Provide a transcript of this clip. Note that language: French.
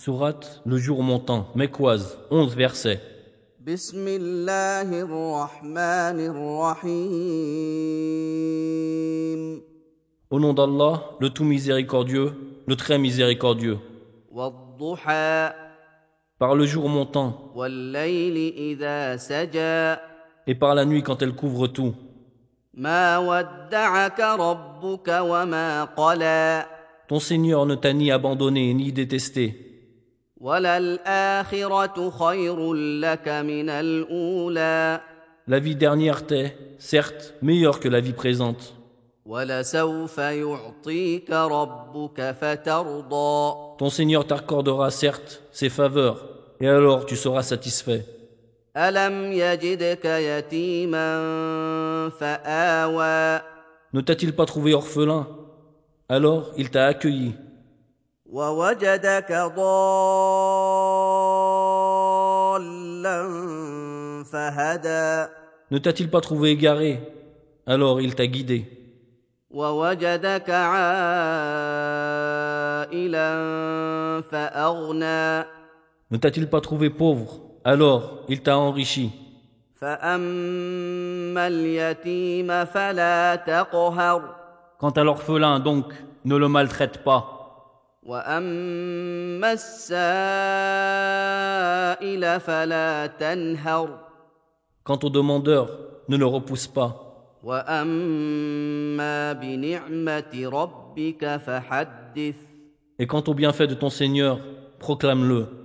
Surat, Le jour montant, Mekwaz, 11 versets. Au nom d'Allah, le tout miséricordieux, le très miséricordieux. Par le jour montant. Et par la nuit quand elle couvre tout. Ton Seigneur ne t'a ni abandonné ni détesté. La vie dernière t'est, certes, meilleure que la vie présente. Ton Seigneur t'accordera, certes, ses faveurs, et alors tu seras satisfait. Ne t'a-t-il pas trouvé orphelin? Alors il t'a accueilli. ووجدك ضالا فهدى Ne t'a-t-il pas trouvé égaré Alors il t'a guidé. ووجدك عائلا فأغنى Ne t'a-t-il pas trouvé pauvre Alors il t'a enrichi. فأما اليتيم فلا تقهر Quant à l'orphelin, donc, ne le maltraite pas. وأما السائل فلا تنهر Quant au demandeur, ne le repousse pas. وأما بنعمة ربك فحدث Et quant au bienfait de ton Seigneur, proclame-le.